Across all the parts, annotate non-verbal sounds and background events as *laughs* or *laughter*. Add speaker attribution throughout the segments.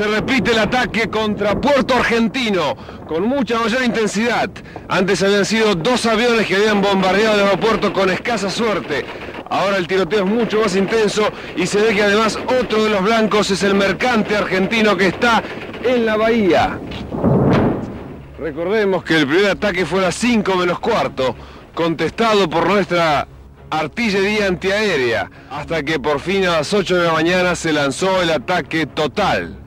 Speaker 1: se repite el ataque contra Puerto Argentino con mucha mayor intensidad. Antes habían sido dos aviones que habían bombardeado el aeropuerto con escasa suerte. Ahora el tiroteo es mucho más intenso y se ve que además otro de los blancos es el mercante argentino que está en la bahía. Recordemos que el primer ataque fue a las 5 menos cuarto, contestado por nuestra artillería antiaérea, hasta que por fin a las 8 de la mañana se lanzó el ataque total.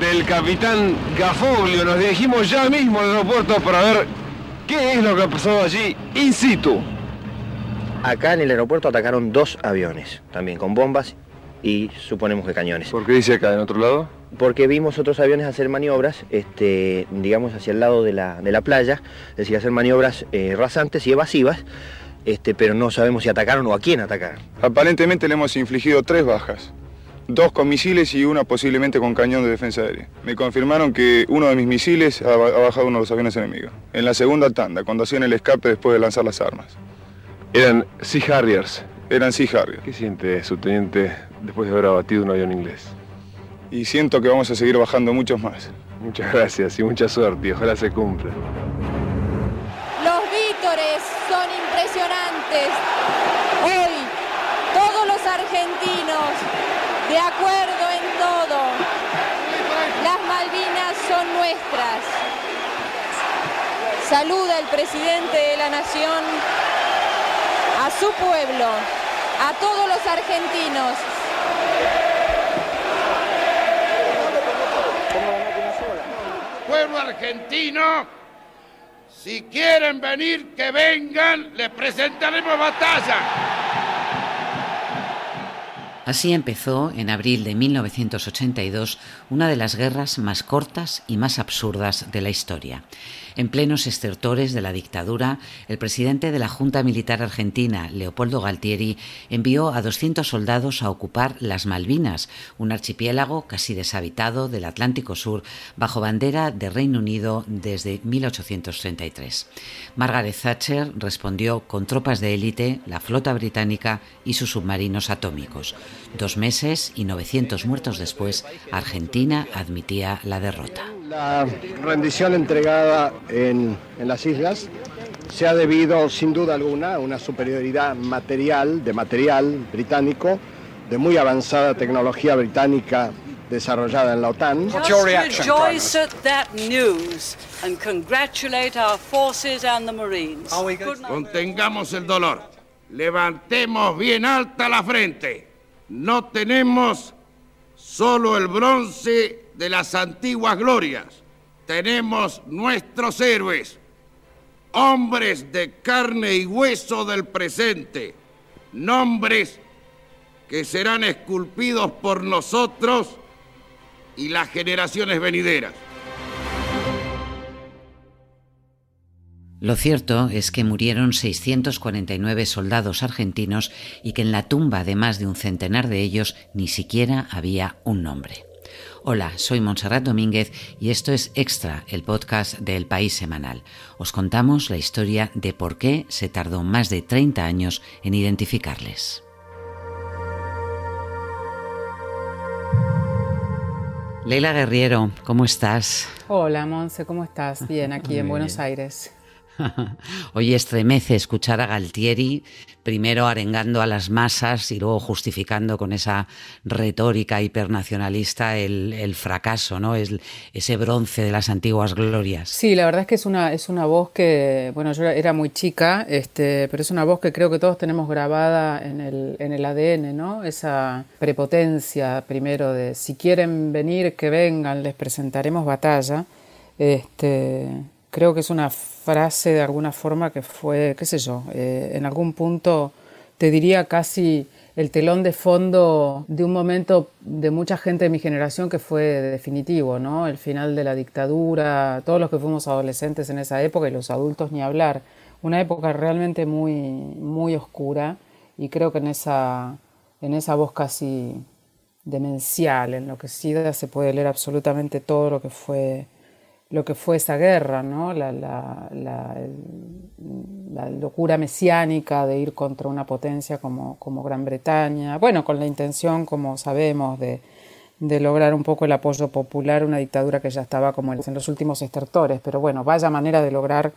Speaker 1: Del capitán Gafoglio nos dirigimos ya mismo al aeropuerto para ver qué es lo que ha pasado allí in situ.
Speaker 2: Acá en el aeropuerto atacaron dos aviones, también con bombas y suponemos que cañones.
Speaker 1: ¿Por qué dice acá, en otro lado?
Speaker 2: Porque vimos otros aviones hacer maniobras, este, digamos, hacia el lado de la, de la playa, es decir, hacer maniobras eh, rasantes y evasivas, este, pero no sabemos si atacaron o a quién atacaron.
Speaker 3: Aparentemente le hemos infligido tres bajas. Dos con misiles y una posiblemente con cañón de defensa aérea. Me confirmaron que uno de mis misiles ha, bajado uno de los aviones enemigos. En la segunda tanda, cuando hacían el escape después de lanzar las armas.
Speaker 1: Eran Sea Harriers.
Speaker 3: Eran Sea Harriers.
Speaker 1: ¿Qué siente su teniente después de haber abatido un avión inglés?
Speaker 3: Y siento que vamos a seguir bajando muchos más.
Speaker 1: Muchas gracias y mucha suerte y ojalá se cumpla.
Speaker 4: Los vítores son impresionantes. Hoy todos los argentinos, de acuerdo en todo, las Malvinas son nuestras. Saluda el presidente de la Nación a su pueblo, a todos los argentinos.
Speaker 5: Pueblo argentino, si quieren venir, que vengan, les presentaremos batalla.
Speaker 6: Así empezó, en abril de 1982, una de las guerras más cortas y más absurdas de la historia. En plenos estertores de la dictadura, el presidente de la Junta Militar Argentina, Leopoldo Galtieri, envió a 200 soldados a ocupar las Malvinas, un archipiélago casi deshabitado del Atlántico Sur, bajo bandera de Reino Unido desde 1833. Margaret Thatcher respondió con tropas de élite, la flota británica y sus submarinos atómicos. Dos meses y 900 muertos después, Argentina admitía la derrota.
Speaker 7: La rendición entregada en, en, las islas se ha debido, sin duda alguna, a una superioridad material, de material británico, de muy avanzada tecnología británica desarrollada en la OTAN.
Speaker 5: Contengamos el dolor. Levantemos bien alta la frente. No tenemos solo el bronce de las antiguas glorias. Tenemos nuestros héroes, hombres de carne y hueso del presente, nombres que serán esculpidos por nosotros y las generaciones venideras.
Speaker 6: Lo cierto es que murieron 649 soldados argentinos y que en la tumba de más de un centenar de ellos ni siquiera había un nombre. Hola, soy Montserrat Domínguez y esto es Extra, el podcast del País Semanal. Os contamos la historia de por qué se tardó más de 30 años en identificarles. Leila Guerriero, ¿cómo estás?
Speaker 8: Hola, Monse, ¿cómo estás? Bien, aquí en Buenos Aires. *laughs*
Speaker 6: Hoy estremece escuchar a Galtieri, primero arengando a las masas y luego justificando con esa retórica hipernacionalista el, el fracaso, ¿no? Es ese bronce de las antiguas glorias.
Speaker 8: Sí, la verdad es que es una, es una voz que, bueno, yo era muy chica, este, pero es una voz que creo que todos tenemos grabada en el, en el ADN, ¿no? Esa prepotencia, primero, de si quieren venir, que vengan, les presentaremos batalla. Este, creo que es una frase de alguna forma que fue, qué sé yo, eh, en algún punto te diría casi el telón de fondo de un momento de mucha gente de mi generación que fue definitivo, ¿no? El final de la dictadura, todos los que fuimos adolescentes en esa época y los adultos ni hablar. Una época realmente muy, muy oscura y creo que en esa, en esa voz casi demencial, enloquecida, se puede leer absolutamente todo lo que fue lo que fue esa guerra, ¿no? la, locura mesiánica de ir contra una potencia como, Gran Bretaña, bueno, con la intención, como sabemos, de, de lograr un poco el apoyo popular, una dictadura que ya estaba como en los últimos estertores, pero bueno, vaya manera de lograr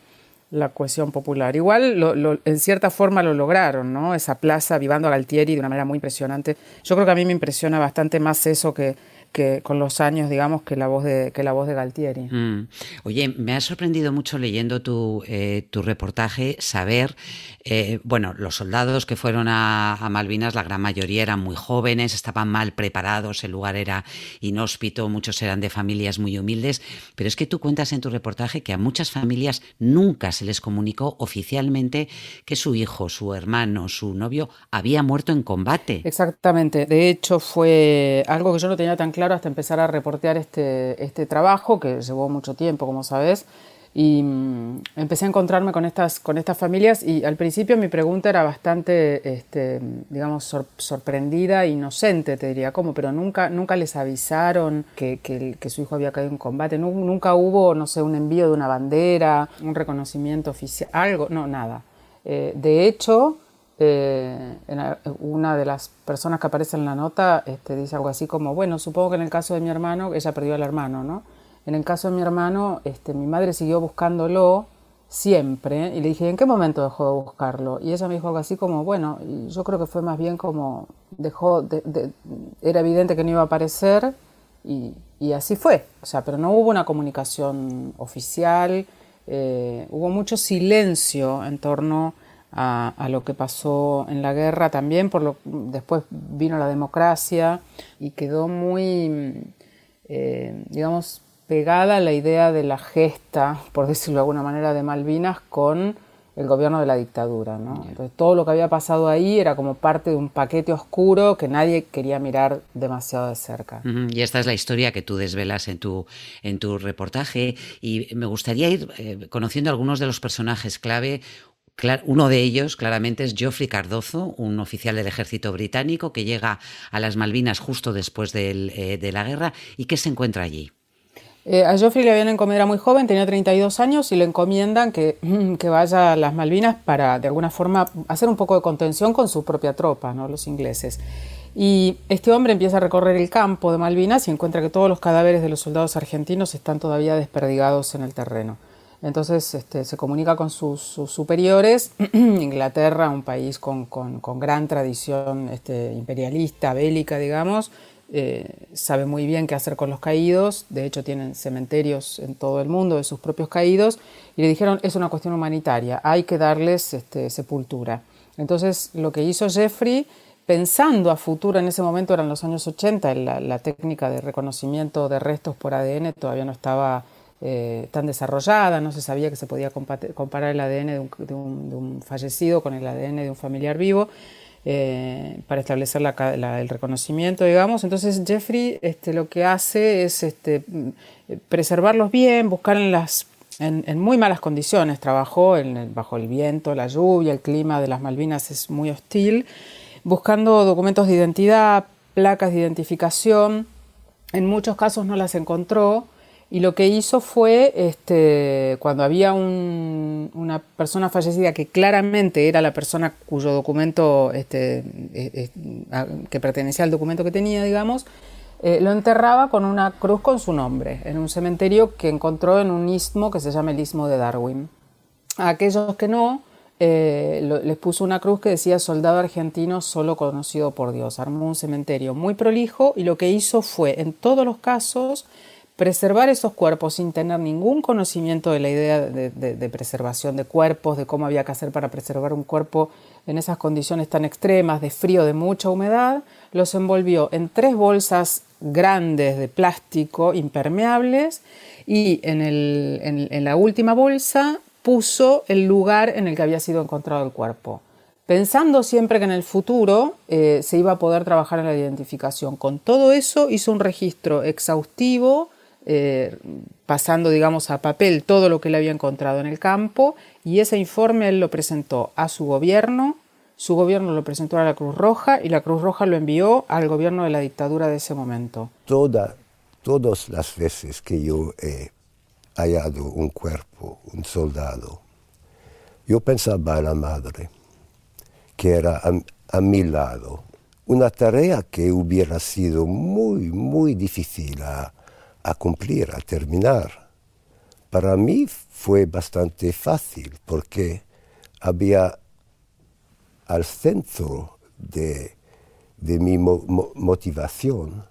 Speaker 8: la cohesión popular. Igual, en cierta forma lo lograron, ¿no? Esa plaza vivando a Galtieri de una manera muy impresionante. Yo creo que a mí me impresiona bastante más eso que que con los años, digamos, que la voz de, que la voz de Galtieri. Mm.
Speaker 6: Oye, me ha sorprendido mucho leyendo tu, eh, tu reportaje saber, eh, bueno, los soldados que fueron a, Malvinas, la gran mayoría eran muy jóvenes, estaban mal preparados, el lugar era inhóspito, muchos eran de familias muy humildes, pero es que tú cuentas en tu reportaje que a muchas familias nunca se les comunicó oficialmente que su hijo, su hermano, su novio había muerto en combate.
Speaker 8: Exactamente, de hecho fue algo que yo no tenía tan claro hasta empezar a reportear este, este trabajo, que llevó mucho tiempo, como sabes, y mm, empecé a encontrarme con estas, con estas familias y al principio mi pregunta era bastante, este, digamos, sorprendida, inocente, te diría, ¿cómo? Pero nunca, nunca les avisaron que, que, su hijo había caído en combate, nunca hubo, no sé, un envío de una bandera, un reconocimiento oficial, algo, no, nada. Eh, de hecho, eh, una de las personas que aparece en la nota este, dice algo así como, bueno, supongo que en el caso de mi hermano, ella perdió al hermano, ¿no? En el caso de mi hermano, este, mi madre siguió buscándolo siempre y le dije, ¿en qué momento dejó de buscarlo? Y ella me dijo algo así como, bueno, yo creo que fue más bien como, dejó, de, era evidente que no iba a aparecer y, y, así fue, o sea, pero no hubo una comunicación oficial, eh, hubo mucho silencio en torno a, lo que pasó en la guerra también, por lo, después vino la democracia y quedó muy, eh, digamos, pegada la idea de la gesta, por decirlo de alguna manera, de Malvinas con el gobierno de la dictadura. Entonces todo lo que había pasado ahí era como parte de un paquete oscuro que nadie quería mirar demasiado de cerca.
Speaker 6: Y esta es la historia que tú desvelas en tu, en tu reportaje y me gustaría ir eh, conociendo algunos de los personajes clave uno de ellos, claramente, es Geoffrey Cardozo, un oficial del ejército británico que llega a las Malvinas justo después eh, de la guerra y que se encuentra allí.
Speaker 8: Eh, a Geoffrey le habían encomendado muy joven, tenía 32 años, y le encomiendan que, *clears throat* que, vaya a las Malvinas para, de alguna forma, hacer un poco de contención con su propia tropa, ¿no? los ingleses. Y este hombre empieza a recorrer el campo de Malvinas y encuentra que todos los cadáveres de los soldados argentinos están todavía desperdigados en el terreno. Entonces este, se comunica con sus, superiores. *clears throat* Inglaterra, un país con, gran tradición este, imperialista, bélica, digamos, eh, sabe muy bien qué hacer con los caídos. De hecho, tienen cementerios en todo el mundo de sus propios caídos. Y le dijeron, es una cuestión humanitaria, hay que darles este, sepultura. Entonces, lo que hizo Jeffrey pensando a futuro, en ese momento eran los años 80, la, la técnica de reconocimiento de restos por ADN todavía no estaba eh, tan desarrollada, no se sabía que se podía comparar el ADN de un, fallecido con el ADN de un familiar vivo. Eh, para establecer el reconocimiento, digamos. Entonces Jeffrey este, lo que hace es este, preservarlos bien, buscar en, las, en, muy malas condiciones. Trabajó en bajo el viento, la lluvia, el clima de las Malvinas es muy hostil, buscando documentos de identidad, placas de identificación. En muchos casos no las encontró. Y lo que hizo fue, este, cuando había una persona fallecida que claramente era la persona cuyo documento, este, eh, eh, que pertenecía al documento que tenía, digamos, eh, lo enterraba con una cruz con su nombre, en un cementerio que encontró en un istmo que se llama el istmo de Darwin. A aquellos que no, les puso una cruz que decía soldado argentino solo conocido por Dios. Armó un cementerio muy prolijo y lo que hizo fue, en todos los casos, preservar esos cuerpos sin tener ningún conocimiento de la idea de, preservación de cuerpos, de cómo había que hacer para preservar un cuerpo en esas condiciones tan extremas de frío, de mucha humedad, los envolvió en tres bolsas grandes de plástico impermeables y en, en, la última bolsa puso el lugar en el que había sido encontrado el cuerpo pensando siempre que en el futuro eh, se iba a poder trabajar en la identificación. Con todo eso hizo un registro exhaustivo eh, pasando, digamos, a papel todo lo que él había encontrado en el campo y ese informe él lo presentó a su gobierno, su gobierno lo presentó a la Cruz Roja y la Cruz Roja lo envió al gobierno de la dictadura de ese momento.
Speaker 9: Toda, todas las veces que yo he hallado un cuerpo, un soldado, yo pensaba a la madre, que era a mi lado, una tarea que hubiera sido muy, muy difícil a, a cumplir, a terminar. Para mí fue bastante fácil porque había al centro de, de mi motivación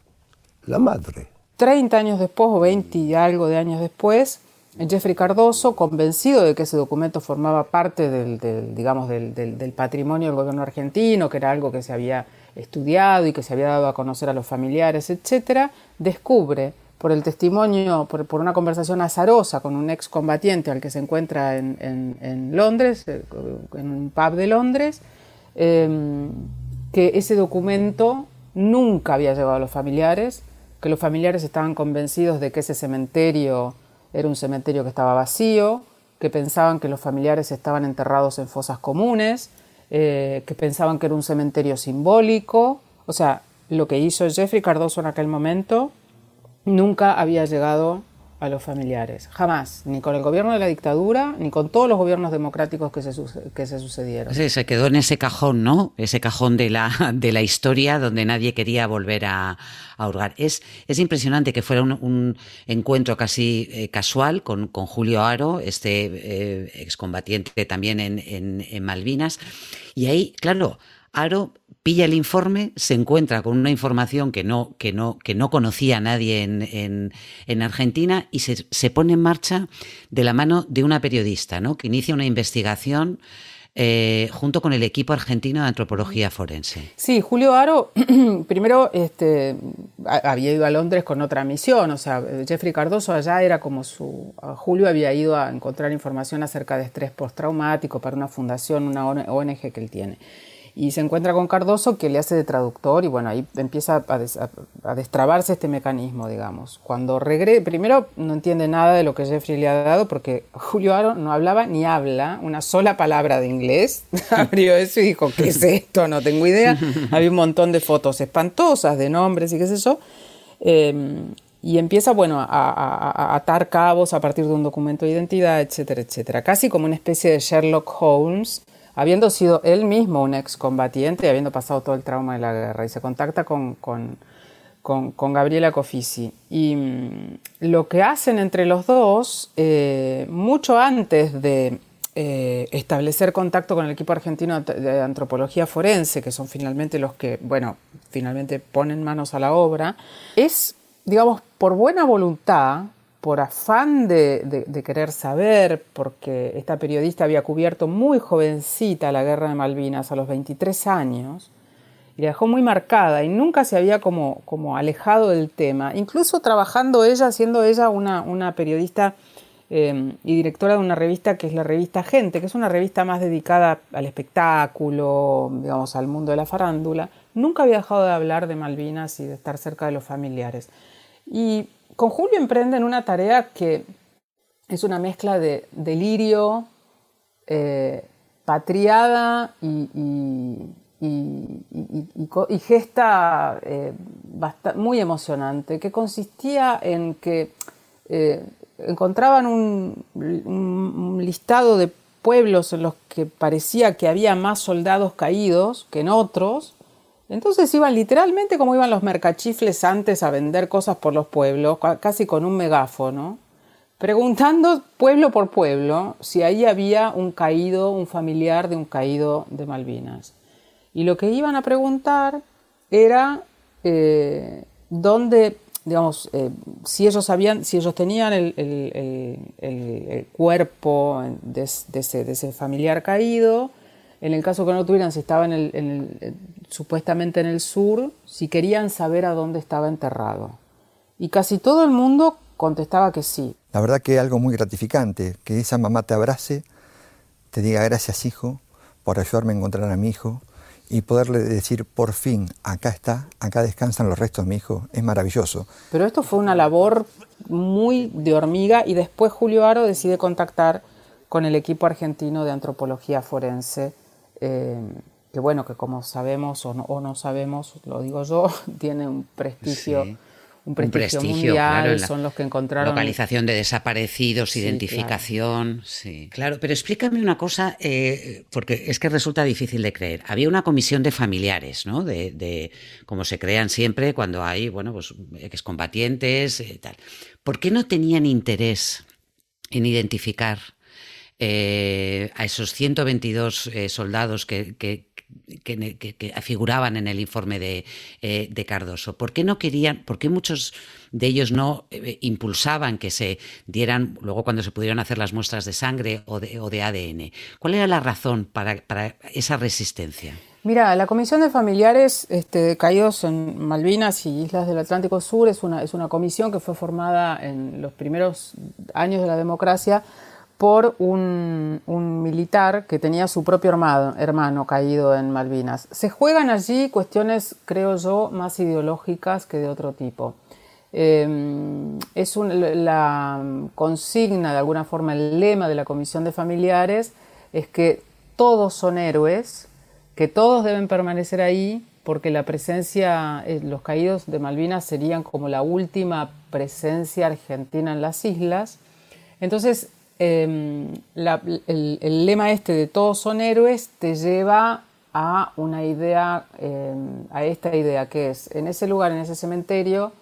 Speaker 9: la madre.
Speaker 8: 30 años después o 20 y algo de años después, Jeffrey Cardoso, convencido de que ese documento formaba parte del, digamos, del, del, patrimonio del gobierno argentino, que era algo que se había estudiado y que se había dado a conocer a los familiares, etc., descubre por el testimonio, por, una conversación azarosa con un excombatiente al que se encuentra en, en, Londres, eh, en un pub de Londres, em, que ese documento nunca había llegado a los familiares, que los familiares estaban convencidos de que ese cementerio era un cementerio que estaba vacío, que pensaban que los familiares estaban enterrados en fosas comunes, eh, que pensaban que era un cementerio simbólico. O sea, lo que hizo Jeffrey Cardoso en aquel momento nunca había llegado a los familiares, jamás, ni con el gobierno de la dictadura, ni con todos los gobiernos democráticos que se, que se sucedieron.
Speaker 6: Sí, se quedó en ese cajón, ¿no? Ese cajón de la, *laughs* de la historia donde nadie quería volver a, a hurgar. Es, es impresionante que fuera un, encuentro casi eh, casual con, con, Julio Aro, este eh, excombatiente también en, en, en Malvinas, y ahí, claro, Aro pilla el informe, se encuentra con una información que no, que no, que no conocía nadie en, en, Argentina y se, se, pone en marcha de la mano de una periodista, ¿no? que inicia una investigación eh, junto con el equipo argentino de antropología forense.
Speaker 8: Sí, Julio Aro *clears throat* primero este, había ido a Londres con otra misión, o sea, Jeffrey Cardoso allá era como su... Julio había ido a encontrar información acerca de estrés postraumático para una fundación, una ONG que él tiene y se encuentra con Cardoso que le hace de traductor y bueno, ahí empieza a, destrabarse este mecanismo, digamos. Cuando regresa, primero no entiende nada de lo que Jeffrey le ha dado porque Julio Aro no hablaba ni habla una sola palabra de inglés. *laughs* Abrió eso y dijo, ¿qué es esto? No tengo idea. *laughs* Había un montón de fotos espantosas de nombres y qué sé yo. Em, y empieza, bueno, a, a, atar cabos a partir de un documento de identidad, etcétera, etcétera. Casi como una especie de Sherlock Holmes habiendo sido él mismo un excombatiente habiendo pasado todo el trauma de la guerra, y se contacta con, con, con, Gabriela Cofisi. Y mm, lo que hacen entre los dos, eh, mucho antes de eh, establecer contacto con el equipo argentino de antropología forense, que son finalmente los que, bueno, finalmente ponen manos a la obra, es, digamos, por buena voluntad, por afán de, querer saber, porque esta periodista había cubierto muy jovencita la guerra de Malvinas a los 23 años, y la dejó muy marcada y nunca se había como, como alejado del tema, incluso trabajando ella, siendo ella una, periodista em, y directora de una revista que es la revista Gente, que es una revista más dedicada al espectáculo, digamos, al mundo de la farándula, nunca había dejado de hablar de Malvinas y de estar cerca de los familiares. Y con Julio emprenden una tarea que es una mezcla de delirio, eh, patriada y, gesta eh, muy emocionante, que consistía en que eh, encontraban un, listado de pueblos en los que parecía que había más soldados caídos que en otros, entonces iban literalmente como iban los mercachifles antes a vender cosas por los pueblos, casi con un megáfono, preguntando pueblo por pueblo si ahí había un caído, un familiar de un caído de Malvinas. Y lo que iban a preguntar era eh, dónde, digamos, eh, si ellos sabían, si ellos tenían el, cuerpo de, ese, familiar caído, en el caso que no tuvieran, si estaba en el, supuestamente en el sur, si querían saber a dónde estaba enterrado. Y casi todo el mundo contestaba que sí.
Speaker 10: La verdad que es algo muy gratificante, que esa mamá te abrace, te diga gracias hijo por ayudarme a encontrar a mi hijo y poderle decir por fin, acá está, acá descansan los restos de mi hijo, es maravilloso.
Speaker 8: Pero esto fue una labor muy de hormiga y después Julio Aro decide contactar con el equipo argentino de antropología forense eh, que bueno, que como sabemos o no, sabemos, lo digo yo, *laughs* tiene un prestigio, un prestigio, mundial, son los que encontraron...
Speaker 6: Localización de desaparecidos, identificación, sí. Claro, pero explícame una cosa, eh, porque es que resulta difícil de creer. Había una comisión de familiares, ¿no? De, de como se crean siempre cuando hay, bueno, pues excombatientes, y tal. ¿Por qué no tenían interés en identificar eh, a esos 122 eh, soldados que, que, figuraban en el informe de, eh, de, Cardoso. ¿Por qué no querían, por qué muchos de ellos no impulsaban que se dieran, luego cuando se pudieron hacer las muestras de sangre o de, o de ADN? ¿Cuál era la razón para, para esa resistencia?
Speaker 8: Mira, la Comisión de Familiares este, Caídos en Malvinas y Islas del Atlántico Sur es una, es una comisión que fue formada en los primeros años de la democracia por un, militar que tenía su propio hermano, hermano, caído en Malvinas. Se juegan allí cuestiones, creo yo, más ideológicas que de otro tipo. Em, es la consigna, de alguna forma, el lema de la Comisión de Familiares es que todos son héroes, que todos deben permanecer ahí, porque la presencia, eh, los caídos de Malvinas serían como la última presencia argentina en las islas. Entonces, Em, el, lema este de todos son héroes te lleva a una idea, em, a esta idea que es, en ese lugar, en ese cementerio,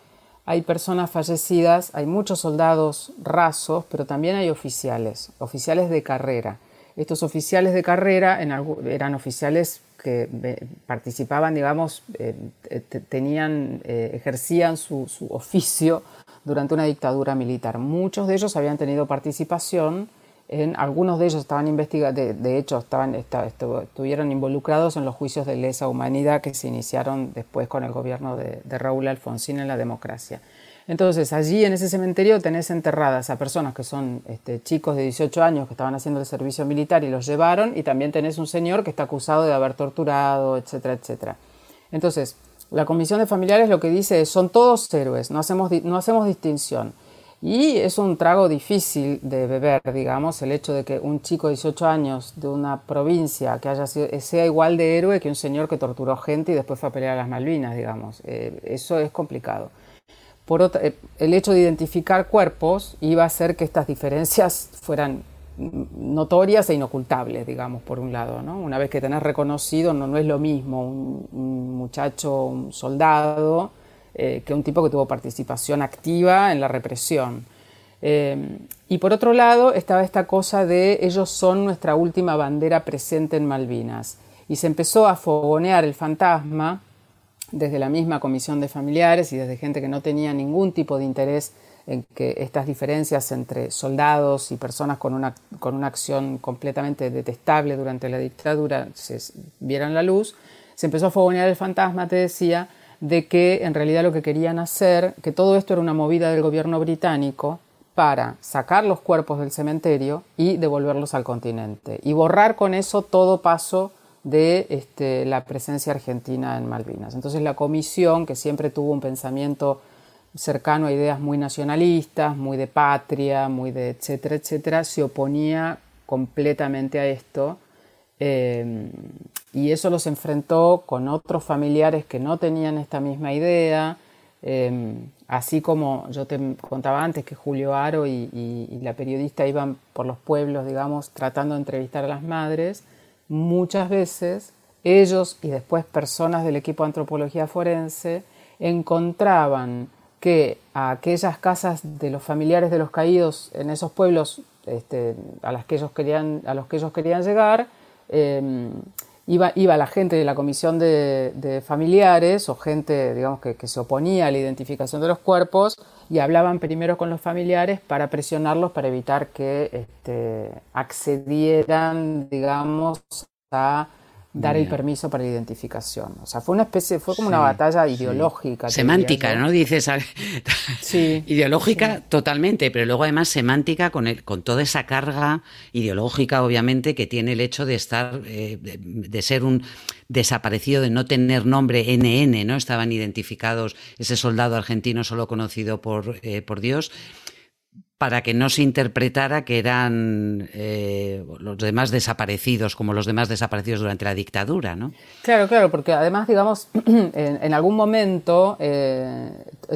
Speaker 8: hay personas fallecidas, hay muchos soldados rasos, pero también hay oficiales, oficiales de carrera. Estos oficiales de carrera eran oficiales que participaban, digamos, eh, tenían, eh, ejercían su, su oficio durante una dictadura militar. Muchos de ellos habían tenido participación en, algunos de ellos estaban investigados, de, hecho estaban, estuvieron involucrados en los juicios de lesa humanidad que se iniciaron después con el gobierno de, Raúl Alfonsín en la democracia. Entonces, allí en ese cementerio tenés enterradas a personas que son este, chicos de 18 años que estaban haciendo el servicio militar y los llevaron, y también tenés un señor que está acusado de haber torturado, etcétera, etcétera. Entonces, la comisión de familiares lo que dice es, son todos héroes, no hacemos, no hacemos distinción. Y es un trago difícil de beber, digamos, el hecho de que un chico de 18 años de una provincia que haya sido, sea igual de héroe que un señor que torturó gente y después fue a pelear a las Malvinas, digamos. Eh, eso es complicado. Por eh, el hecho de identificar cuerpos iba a hacer que estas diferencias fueran notorias e inocultables, digamos, por un lado. ¿no? Una vez que tenés reconocido, no, no es lo mismo un, muchacho, un soldado, eh, que un tipo que tuvo participación activa en la represión. Eh, y por otro lado estaba esta cosa de ellos son nuestra última bandera presente en Malvinas. Y se empezó a fogonear el fantasma desde la misma comisión de familiares y desde gente que no tenía ningún tipo de interés en que estas diferencias entre soldados y personas con una, con una acción completamente detestable durante la dictadura se vieran la luz, se empezó a fogonear el fantasma, te decía, de que en realidad lo que querían hacer, que todo esto era una movida del gobierno británico para sacar los cuerpos del cementerio y devolverlos al continente y borrar con eso todo paso de este, la presencia argentina en Malvinas. Entonces la comisión, que siempre tuvo un pensamiento cercano a ideas muy nacionalistas, muy de patria, muy de etcétera, etcétera, se oponía completamente a esto eh, y eso los enfrentó con otros familiares que no tenían esta misma idea, eh, así como yo te contaba antes que Julio Aro y, la periodista iban por los pueblos, digamos, tratando de entrevistar a las madres, muchas veces ellos y después personas del equipo de antropología forense encontraban que a aquellas casas de los familiares de los caídos en esos pueblos este, a, las que ellos querían, a los que ellos querían llegar, em, iba, iba, la gente de la comisión de, familiares o gente digamos, que, se oponía a la identificación de los cuerpos y hablaban primero con los familiares para presionarlos para evitar que este, accedieran digamos, a dar el permiso para la identificación. O sea, fue una especie, fue como una batalla ideológica.
Speaker 6: Semántica, ¿no? Dices, sí. *laughs* ideológica totalmente, pero luego además semántica con, el, con toda esa carga ideológica, obviamente, que tiene el hecho de estar, eh, de, ser un desaparecido, de no tener nombre NN, ¿no? Estaban identificados ese soldado argentino solo conocido por, eh, por Dios para que no se interpretara que eran eh, los demás desaparecidos como los demás desaparecidos durante la dictadura, ¿no?
Speaker 8: Claro, claro, porque además, digamos, *clears throat* en, algún momento eh,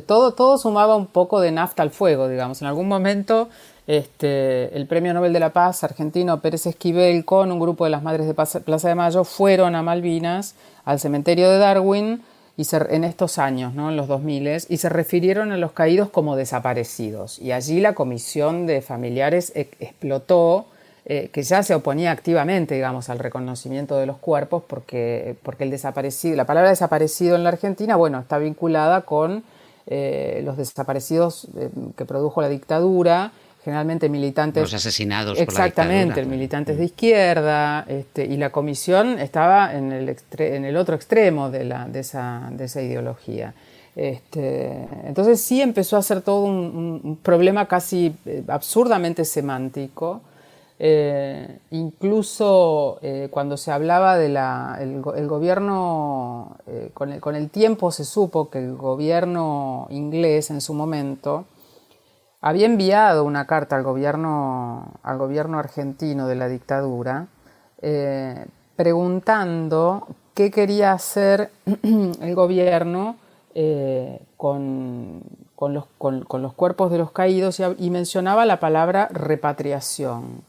Speaker 8: todo, todo sumaba un poco de nafta al fuego, digamos. En algún momento este, el Premio Nobel de la Paz argentino Pérez Esquivel con un grupo de las Madres de Plaza de Mayo fueron a Malvinas, al cementerio de Darwin, y en estos años, ¿no? en los 2000, y se refirieron a los caídos como desaparecidos. Y allí la comisión de familiares e-, explotó, eh, que ya se oponía activamente, digamos, al reconocimiento de los cuerpos, porque, porque el desaparecido, la palabra desaparecido en la Argentina, bueno, está vinculada con eh, los desaparecidos eh, que produjo la dictadura, generalmente militantes...
Speaker 6: Los asesinados
Speaker 8: Exactamente,
Speaker 6: por la
Speaker 8: militantes de izquierda, este, y la comisión estaba en el, en el otro extremo de, la, de, esa, de esa ideología. Este, entonces sí empezó a ser todo un, problema casi eh, absurdamente semántico. Eh, incluso eh, cuando se hablaba del el, gobierno, con, el, con el tiempo se supo que el gobierno inglés en su momento había enviado una carta al gobierno, al gobierno argentino de la dictadura eh, preguntando qué quería hacer *clears throat* el gobierno eh, con, los, cuerpos de los caídos y, mencionaba la palabra repatriación.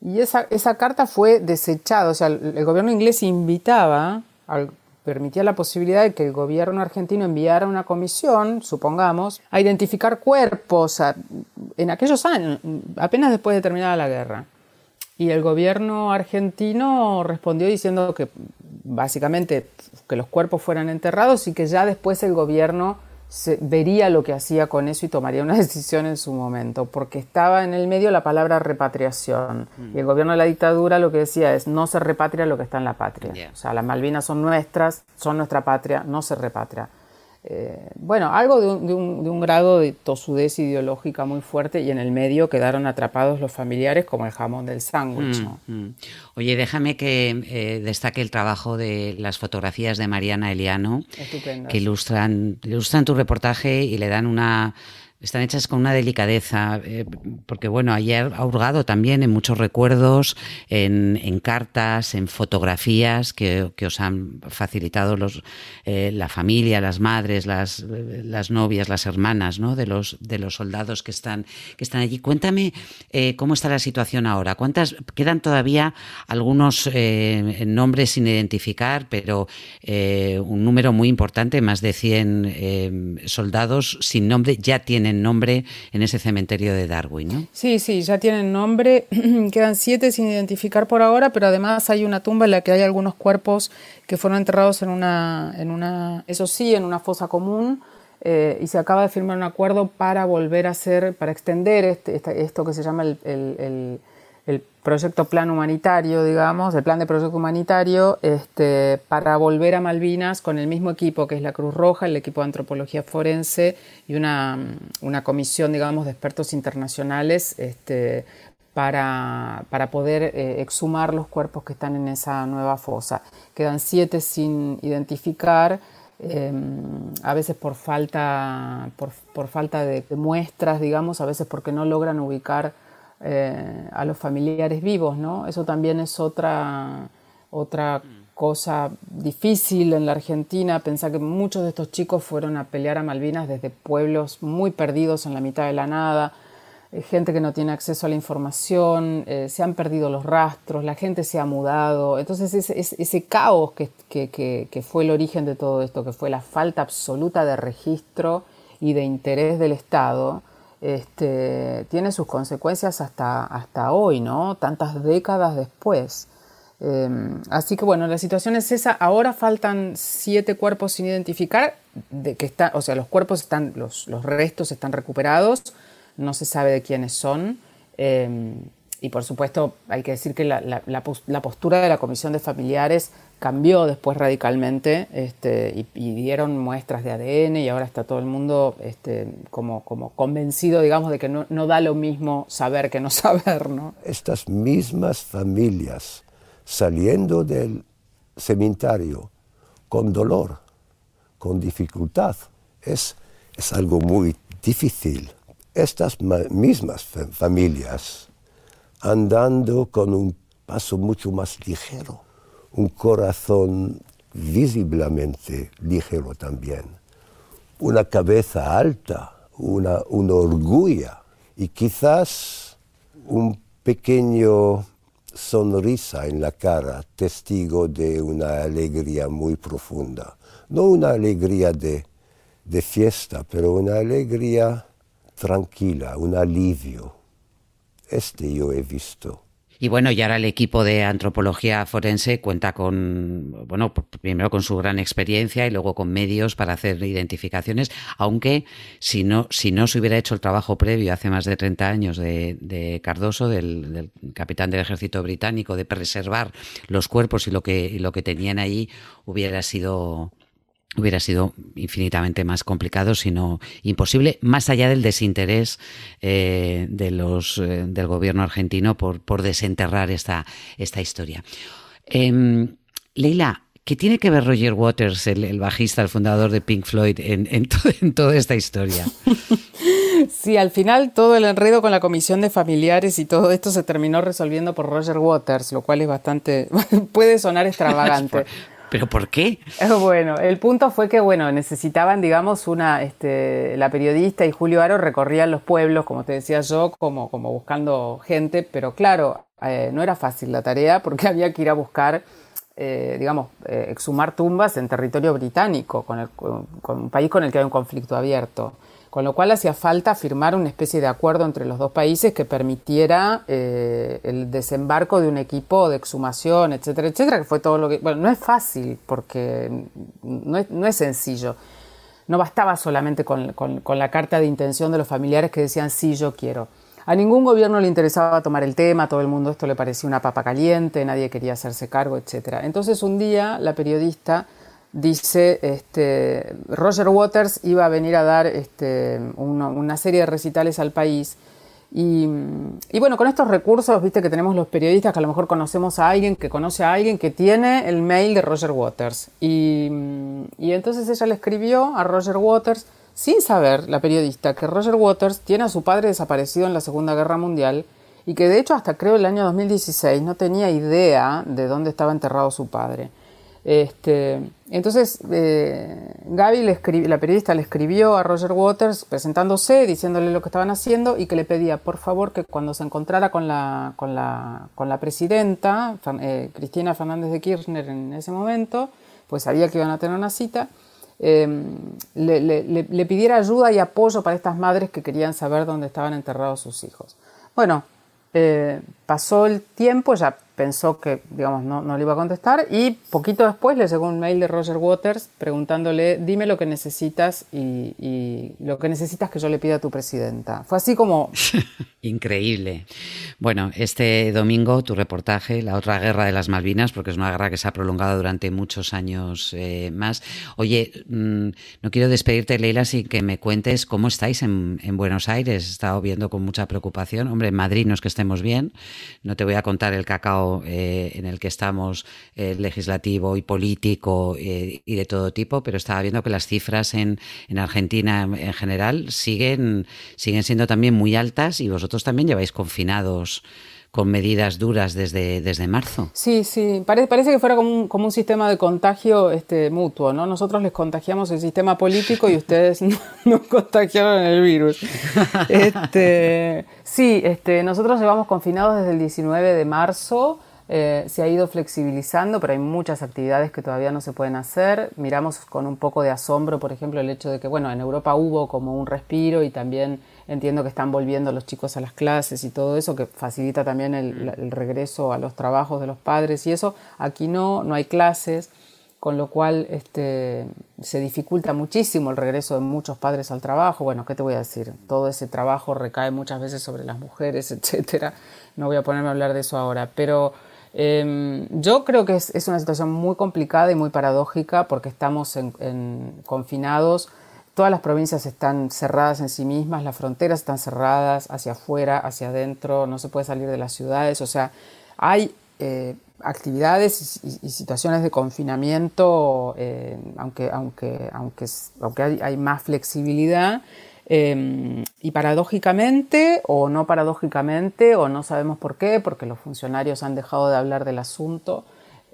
Speaker 8: Y esa, esa carta fue desechada, o sea, el, el gobierno inglés invitaba al permitía la posibilidad de que el gobierno argentino enviara una comisión, supongamos, a identificar cuerpos en aquellos años, apenas después de terminada la guerra. Y el gobierno argentino respondió diciendo que básicamente que los cuerpos fueran enterrados y que ya después el gobierno vería lo que hacía con eso y tomaría una *laughs* decisión en su momento, porque estaba en el medio la palabra repatriación. Y el gobierno de la dictadura lo que decía es, no se repatria lo que está en la patria. O sea, las Malvinas son nuestras, son nuestra patria, no se repatria. Eh, bueno, algo de un, grado de tosudez ideológica muy fuerte y en el medio quedaron atrapados los familiares como el jamón del sándwich. Mm,
Speaker 6: mm. Oye, déjame que eh, destaque el trabajo de las fotografías de Mariana Eliano, que ilustran, ilustran tu reportaje y le dan una están hechas con una delicadeza, eh, porque bueno, ayer ha hurgado también en muchos recuerdos, en, cartas, en fotografías que, os han facilitado los, eh, la familia, las madres, las, novias, las hermanas ¿no? de, los, de los soldados que están, que están allí. Cuéntame eh, cómo está la situación ahora. ¿Cuántas quedan todavía algunos nombres sin identificar, pero un número muy importante, más de 100 soldados sin nombre ya tienen nombre en ese cementerio de Darwin, ¿no?
Speaker 8: Sí, sí, ya tienen nombre. *clears throat* Quedan siete sin identificar por ahora, pero además hay una tumba en la que hay algunos cuerpos que fueron enterrados en una, en una eso sí, en una fosa común. Eh, y se acaba de firmar un acuerdo para volver a hacer, para extender este, esto que se llama el el proyecto plan humanitario, digamos, el plan de proyecto humanitario, este, para volver a Malvinas con el mismo equipo que es la Cruz Roja, el equipo de antropología forense y una, una comisión, digamos, de expertos internacionales este, para, para, poder eh, exhumar los cuerpos que están en esa nueva fosa. Quedan siete sin identificar. Em, a veces por falta, por, por falta de muestras, digamos, a veces porque no logran ubicar eh, a los familiares vivos, ¿no? Eso también es otra, otra cosa difícil en la Argentina, pensar que muchos de estos chicos fueron a pelear a Malvinas desde pueblos muy perdidos en la mitad de la nada, eh, gente que no tiene acceso a la información, eh, se han perdido los rastros, la gente se ha mudado. Entonces ese, caos que, que, fue el origen de todo esto, que fue la falta absoluta de registro y de interés del Estado, este, tiene sus consecuencias hasta, hasta hoy, ¿no? Tantas décadas después. Em, así que bueno, la situación es esa. Ahora faltan siete cuerpos sin identificar, de que está, o sea, los cuerpos están, los, los restos están recuperados, no se sabe de quiénes son. Em, y por supuesto, hay que decir que la, la, postura de la Comisión de Familiares cambió después radicalmente este, y, dieron muestras de ADN y ahora está todo el mundo este, como, como convencido, digamos, de que no, no, da lo mismo saber que no *laughs* saber. ¿no?
Speaker 9: Estas mismas familias saliendo del cementerio con dolor, con dificultad, es, es algo muy difícil estas mismas familias andando con un paso mucho más ligero, un corazón visiblemente ligero también, una cabeza alta, una, orgullo y quizás un pequeño sonrisa en la cara, testigo de una alegría muy profunda. No una alegría de, de fiesta, pero una alegría tranquila, un alivio. Este yo he visto.
Speaker 6: Y bueno, y ahora el equipo de antropología forense cuenta con, bueno, primero con su gran experiencia y luego con medios para hacer identificaciones, aunque si no, si no se hubiera hecho el trabajo previo hace más de 30 años de, Cardoso, del, capitán del ejército británico, de preservar los cuerpos y lo que, y lo que tenían ahí, hubiera sido hubiera sido infinitamente más complicado, sino imposible, más allá del desinterés eh, de los, eh, del gobierno argentino por, por desenterrar esta, esta historia. Em, Leila, ¿qué tiene que ver Roger Waters, el, bajista, el fundador de Pink Floyd, en, en, toda esta historia? *laughs*
Speaker 8: Sí, al final todo el enredo con la comisión de familiares y todo esto se terminó resolviendo por Roger Waters, lo cual es bastante, *laughs* puede sonar *laughs* extravagante.
Speaker 6: ¿Pero por qué? *laughs*
Speaker 8: Bueno, el punto fue que, bueno, necesitaban, digamos, una, este, la periodista y Julio Aro recorrían los pueblos, como te decía yo, como, como buscando gente, pero claro, eh, no era fácil la tarea porque *laughs* había que ir a buscar, eh, digamos, eh, exhumar tumbas en territorio británico, con, con un país con el que hay un conflicto abierto con lo cual hacía falta firmar una especie de acuerdo entre los dos países que permitiera eh, el desembarco de un equipo de exhumación, etcétera, etcétera, que fue todo lo que... Bueno, no es fácil porque no es, sencillo. No bastaba solamente con, la carta de intención de los familiares que decían sí, yo quiero. A ningún gobierno le interesaba tomar el tema, todo el mundo esto le parecía una papa caliente, nadie quería hacerse cargo, etcétera. Entonces un día la periodista dice, este, Roger Waters iba a venir a dar este, una, serie de recitales al país. Y, bueno, con estos recursos, viste que tenemos los periodistas que a lo mejor conocemos a alguien que conoce a alguien que tiene el mail de Roger Waters. Y, y entonces ella le escribió a Roger Waters, sin saber, la periodista, que Roger Waters tiene a su padre desaparecido en la Segunda Guerra Mundial y que de hecho hasta creo el año 2016 no tenía idea de dónde estaba enterrado su padre. Este, entonces, eh, Gaby, le la periodista, le escribió a Roger Waters presentándose, diciéndole lo que estaban haciendo y que le pedía, por favor, que cuando se encontrara con la, presidenta, eh, Cristina Fernández de Kirchner en ese momento, pues sabía que iban a tener una cita, em, le, le, pidiera ayuda y apoyo para estas madres que querían saber dónde estaban enterrados sus hijos. Bueno, eh, pasó el tiempo, ya pensó que, digamos, no, no, le iba a contestar y poquito después le llegó un mail de Roger Waters preguntándole, dime lo que necesitas y, lo que necesitas que yo le pida a tu presidenta. Fue así como... *laughs*
Speaker 6: Increíble. Bueno, este domingo tu reportaje, la otra guerra de las Malvinas, porque es una guerra que se ha prolongado durante muchos años eh, más. Oye, mm, no quiero despedirte, Leila, sin que me cuentes cómo estáis en, en Buenos Aires. He estado viendo con mucha preocupación. Hombre, en Madrid no es que estemos bien. No te voy a contar el cacao eh, en el que estamos, eh, legislativo y político eh, y de todo tipo, pero estaba viendo que las cifras en, en Argentina en general siguen, siguen siendo también muy altas y vosotros también lleváis confinados con medidas duras desde, desde marzo.
Speaker 8: Sí, sí, parece, parece que fuera como un, como un sistema de contagio este, mutuo, ¿no? Nosotros les contagiamos el sistema político y ustedes *laughs* nos contagiaron el virus. *laughs* Este, sí, este, nosotros llevamos confinados desde el 19 de marzo. Eh, se ha ido flexibilizando, pero hay muchas actividades que todavía no se pueden hacer. Miramos con un poco de asombro, por ejemplo, el hecho de que, bueno, en Europa hubo como un respiro y también entiendo que están volviendo los chicos a las clases y todo eso, que facilita también el, el regreso a los trabajos de los padres y eso. Aquí no, no hay clases con lo cual este, se dificulta muchísimo el regreso de muchos padres al trabajo. Bueno, ¿qué te voy a decir? Todo ese trabajo recae muchas veces sobre las mujeres, *laughs* etcétera. No voy a ponerme a hablar de eso ahora, pero Em, yo creo que es, una situación muy complicada y muy paradójica porque estamos en, confinados. Todas las provincias están cerradas en sí mismas, las fronteras están cerradas hacia afuera, hacia adentro, no se puede salir de las ciudades. O sea, hay eh, actividades y, situaciones de confinamiento, eh, aunque, aunque, aunque, aunque hay, más flexibilidad, Em, y paradójicamente, o no paradójicamente, o no sabemos por qué, porque los funcionarios han dejado de hablar del asunto,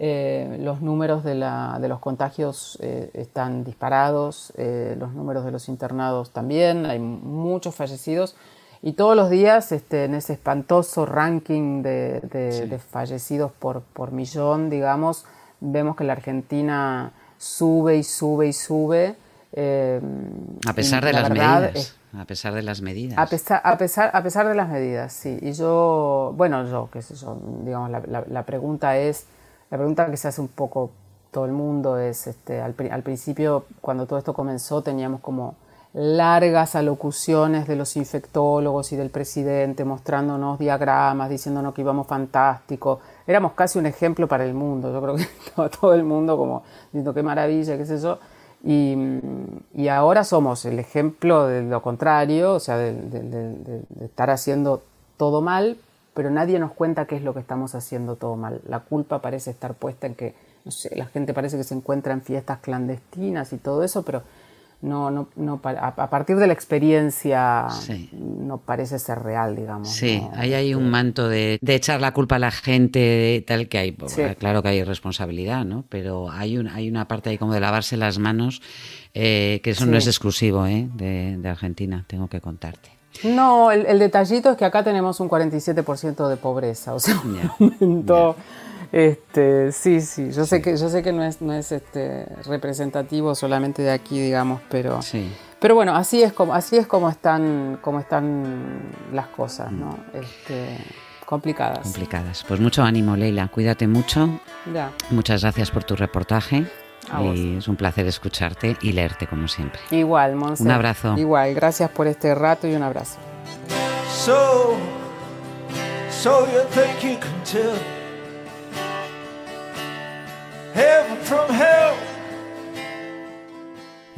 Speaker 8: eh, los números de, los contagios eh, están disparados, eh, los números de los internados también, hay muchos fallecidos y todos los días este, en ese espantoso ranking de, fallecidos por, por, millón, digamos, vemos que la Argentina sube y sube y sube.
Speaker 6: a pesar de las medidas. a pesar de las medidas.
Speaker 8: A pesar, a pesar, a pesar de las medidas, sí. Y yo, bueno, yo, qué sé yo, digamos, la pregunta es la pregunta que se hace un poco todo el mundo es, este, al, principio, cuando todo esto comenzó, teníamos como largas alocuciones de los infectólogos y del presidente mostrándonos diagramas, diciéndonos que íbamos fantástico. Éramos casi un ejemplo para el mundo. Yo creo que *laughs* todo, el mundo como diciendo qué maravilla, qué sé yo. Y, ahora somos el ejemplo de lo contrario, o sea, de estar haciendo todo mal, pero nadie nos cuenta qué es lo que estamos haciendo todo mal. La culpa parece estar puesta en que, no sé, la gente parece que se encuentra en fiestas clandestinas y todo eso, pero no, no, no a, partir de la experiencia no parece ser real, digamos.
Speaker 6: Sí, ahí hay un manto de, echar la culpa a la gente, tal que hay, claro que hay responsabilidad, ¿no? Pero hay, un, hay una parte ahí como de lavarse las manos, eh, que eso no es exclusivo ¿eh? de, de Argentina, tengo que contarte.
Speaker 8: No, el, detallito es que acá tenemos un 47% de pobreza, o sea, Este, sí, sí, yo sé que yo sé que no es no es este representativo solamente de aquí, digamos, pero
Speaker 6: sí.
Speaker 8: pero bueno, así es como así es como están como están las cosas, ¿no? Mm. Este, complicadas.
Speaker 6: Complicadas. Pues mucho ánimo, Leila, cuídate mucho.
Speaker 8: Ya.
Speaker 6: Muchas gracias por tu reportaje y es un placer escucharte y leerte como siempre.
Speaker 8: Igual, Monse.
Speaker 6: Un abrazo.
Speaker 8: Igual, gracias por este rato y un abrazo.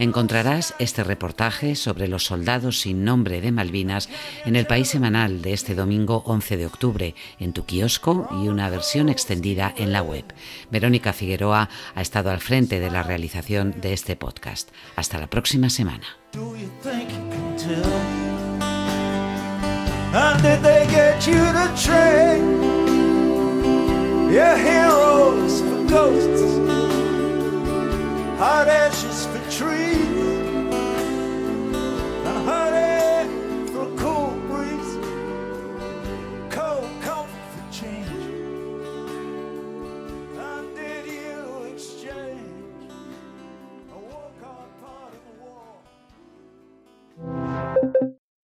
Speaker 6: Encontrarás este reportaje sobre los soldados sin nombre de Malvinas en el País Semanal de este domingo 11 de octubre, en tu kiosco y una versión extendida en la web. Verónica Figueroa ha estado al frente de la realización de este podcast. Hasta la próxima semana.